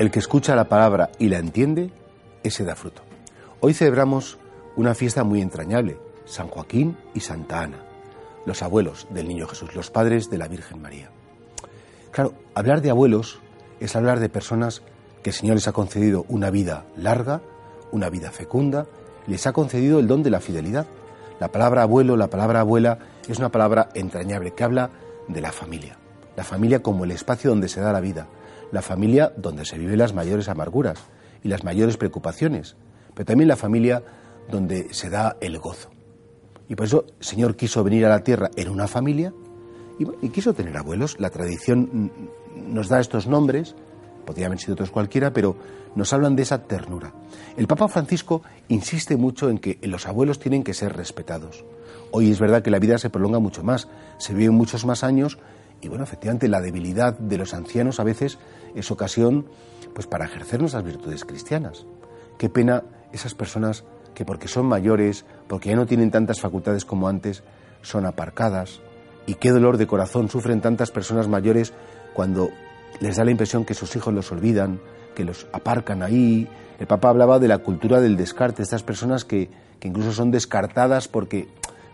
El que escucha la palabra y la entiende, ese da fruto. Hoy celebramos una fiesta muy entrañable, San Joaquín y Santa Ana, los abuelos del Niño Jesús, los padres de la Virgen María. Claro, hablar de abuelos es hablar de personas que el Señor les ha concedido una vida larga, una vida fecunda, les ha concedido el don de la fidelidad. La palabra abuelo, la palabra abuela, es una palabra entrañable que habla de la familia. La familia como el espacio donde se da la vida. La familia donde se viven las mayores amarguras y las mayores preocupaciones. Pero también la familia donde se da el gozo. Y por eso el Señor quiso venir a la tierra en una familia y, quiso tener abuelos. La tradición nos da estos nombres, podrían haber sido otros cualquiera, pero nos hablan de esa ternura. El Papa Francisco insiste mucho en que los abuelos tienen que ser respetados. Hoy es verdad que la vida se prolonga mucho más, se viven muchos más años y bueno, efectivamente la debilidad de los ancianos a veces es ocasión pues para ejercer nuestras virtudes cristianas. Qué pena esas personas que porque son mayores, porque ya no tienen tantas facultades como antes, son aparcadas. Y qué dolor de corazón sufren tantas personas mayores cuando les da la impresión que sus hijos los olvidan, que los aparcan ahí. El Papa hablaba de la cultura del descarte, estas personas que, que incluso son descartadas porque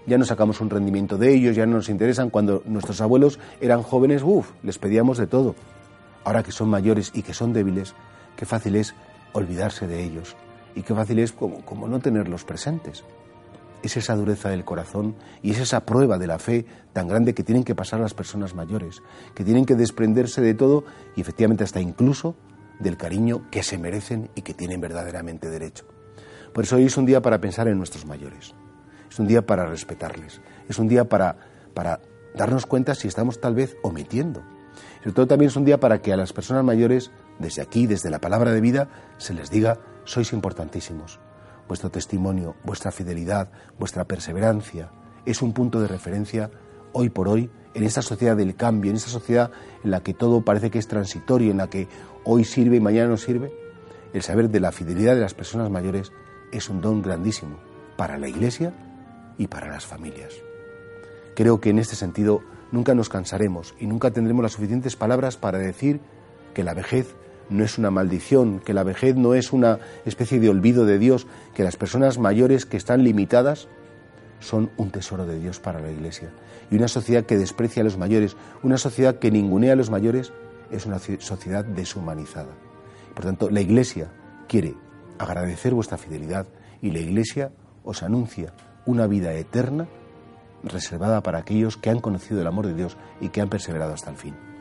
ya no sacamos un rendimiento de ellos, ya no nos interesan. Cuando nuestros abuelos eran jóvenes, uff, les pedíamos de todo. Ahora que son mayores y que son débiles, qué fácil es olvidarse de ellos y qué fácil es como, como no tenerlos presentes. Es esa dureza del corazón y es esa prueba de la fe tan grande que tienen que pasar las personas mayores, que tienen que desprenderse de todo y efectivamente hasta incluso del cariño que se merecen y que tienen verdaderamente derecho. Por eso hoy es un día para pensar en nuestros mayores, es un día para respetarles, es un día para, para darnos cuenta si estamos tal vez omitiendo. Sobre todo también es un día para que a las personas mayores, desde aquí, desde la palabra de vida, se les diga, sois importantísimos. Vuestro testimonio, vuestra fidelidad, vuestra perseverancia es un punto de referencia hoy por hoy en esta sociedad del cambio, en esta sociedad en la que todo parece que es transitorio, en la que hoy sirve y mañana no sirve, el saber de la fidelidad de las personas mayores es un don grandísimo para la Iglesia y para las familias. Creo que en este sentido nunca nos cansaremos y nunca tendremos las suficientes palabras para decir que la vejez no es una maldición, que la vejez no es una especie de olvido de Dios, que las personas mayores que están limitadas son un tesoro de Dios para la Iglesia. Y una sociedad que desprecia a los mayores, una sociedad que ningunea a los mayores, es una sociedad deshumanizada. Por tanto, la Iglesia quiere agradecer vuestra fidelidad y la Iglesia os anuncia una vida eterna reservada para aquellos que han conocido el amor de Dios y que han perseverado hasta el fin.